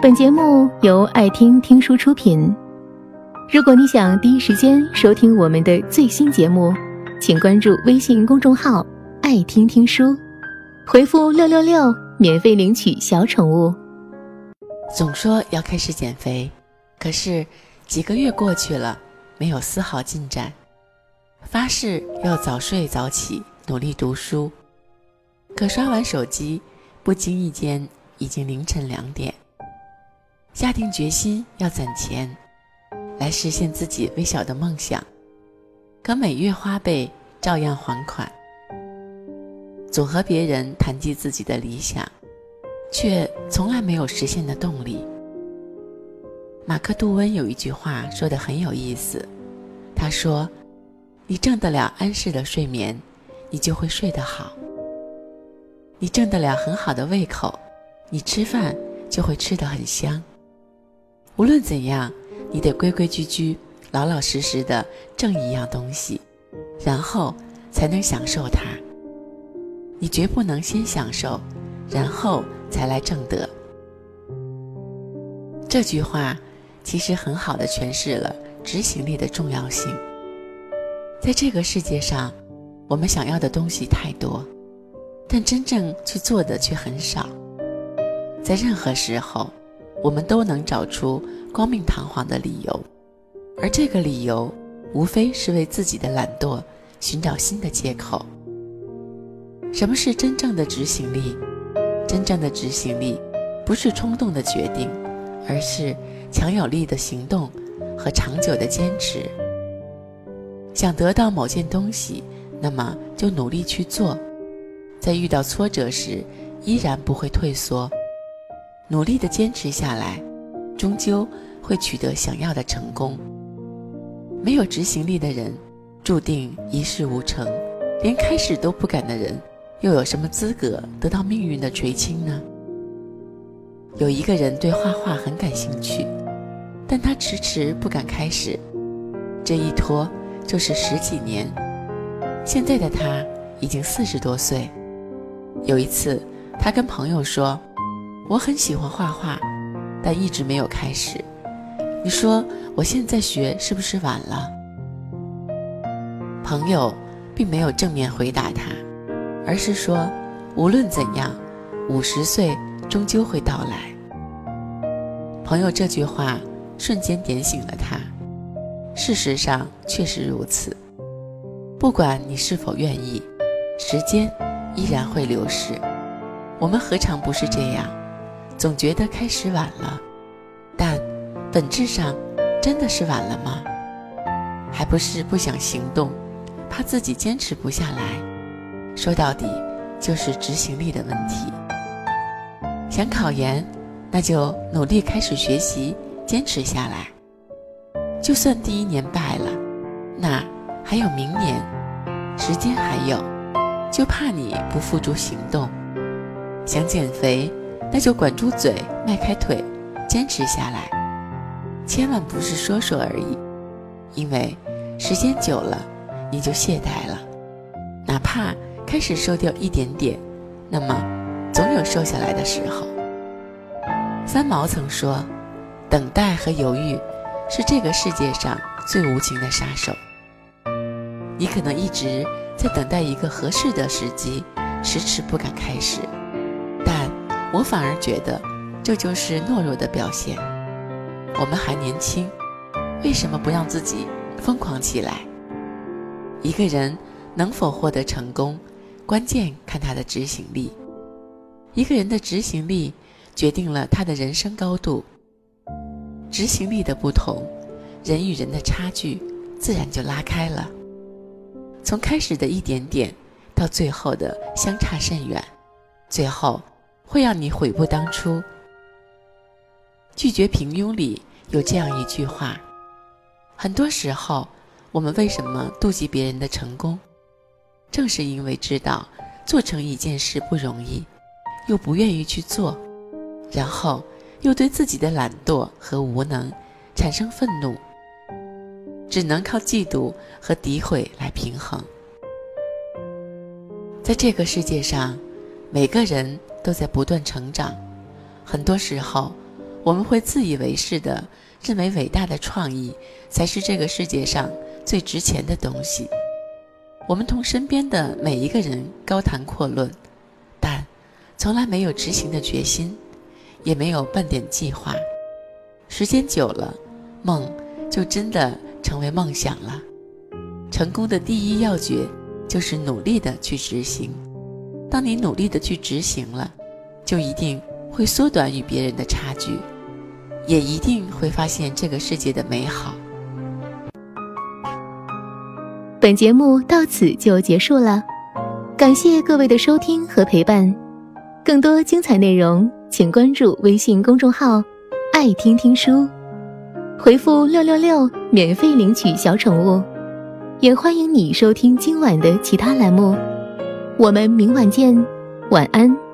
本节目由爱听听书出品。如果你想第一时间收听我们的最新节目，请关注微信公众号“爱听听书”，回复“六六六”免费领取小宠物。总说要开始减肥，可是几个月过去了，没有丝毫进展。发誓要早睡早起，努力读书，可刷完手机，不经意间已经凌晨两点。下定决心要攒钱，来实现自己微小的梦想，可每月花呗照样还款。总和别人谈及自己的理想，却从来没有实现的动力。马克·吐温有一句话说的很有意思，他说。你挣得了安适的睡眠，你就会睡得好；你挣得了很好的胃口，你吃饭就会吃得很香。无论怎样，你得规规矩矩、老老实实的挣一样东西，然后才能享受它。你绝不能先享受，然后才来挣得。这句话其实很好的诠释了执行力的重要性。在这个世界上，我们想要的东西太多，但真正去做的却很少。在任何时候，我们都能找出光明堂皇的理由，而这个理由无非是为自己的懒惰寻找新的借口。什么是真正的执行力？真正的执行力不是冲动的决定，而是强有力的行动和长久的坚持。想得到某件东西，那么就努力去做，在遇到挫折时依然不会退缩，努力的坚持下来，终究会取得想要的成功。没有执行力的人，注定一事无成；连开始都不敢的人，又有什么资格得到命运的垂青呢？有一个人对画画很感兴趣，但他迟迟不敢开始，这一拖。就是十几年，现在的他已经四十多岁。有一次，他跟朋友说：“我很喜欢画画，但一直没有开始。你说我现在学是不是晚了？”朋友并没有正面回答他，而是说：“无论怎样，五十岁终究会到来。”朋友这句话瞬间点醒了他。事实上确实如此，不管你是否愿意，时间依然会流逝。我们何尝不是这样？总觉得开始晚了，但本质上真的是晚了吗？还不是不想行动，怕自己坚持不下来。说到底，就是执行力的问题。想考研，那就努力开始学习，坚持下来。就算第一年败了，那还有明年，时间还有，就怕你不付诸行动。想减肥，那就管住嘴，迈开腿，坚持下来。千万不是说说而已，因为时间久了，你就懈怠了。哪怕开始瘦掉一点点，那么总有瘦下来的时候。三毛曾说：“等待和犹豫。”是这个世界上最无情的杀手。你可能一直在等待一个合适的时机，迟迟不敢开始，我反而觉得这就是懦弱的表现。我们还年轻，为什么不让自己疯狂起来？一个人能否获得成功，关键看他的执行力。一个人的执行力决定了他的人生高度。执行力的不同，人与人的差距自然就拉开了。从开始的一点点，到最后的相差甚远，最后会让你悔不当初。拒绝平庸里有这样一句话：很多时候，我们为什么妒忌别人的成功，正是因为知道做成一件事不容易，又不愿意去做，然后。又对自己的懒惰和无能产生愤怒，只能靠嫉妒和诋毁来平衡。在这个世界上，每个人都在不断成长，很多时候，我们会自以为是的认为伟大的创意才是这个世界上最值钱的东西。我们同身边的每一个人高谈阔论，但从来没有执行的决心，也没有半点计划。时间久了，梦就真的成为梦想了。成功的第一要诀就是努力的去执行。当你努力的去执行了，就一定会缩短与别人的差距，也一定会发现这个世界的美好。本节目到此就结束了，感谢各位的收听和陪伴。更多精彩内容，请关注微信公众号“爱听听书”，回复“六六六”免费领取小宠物。也欢迎你收听今晚的其他栏目，我们明晚见，晚安。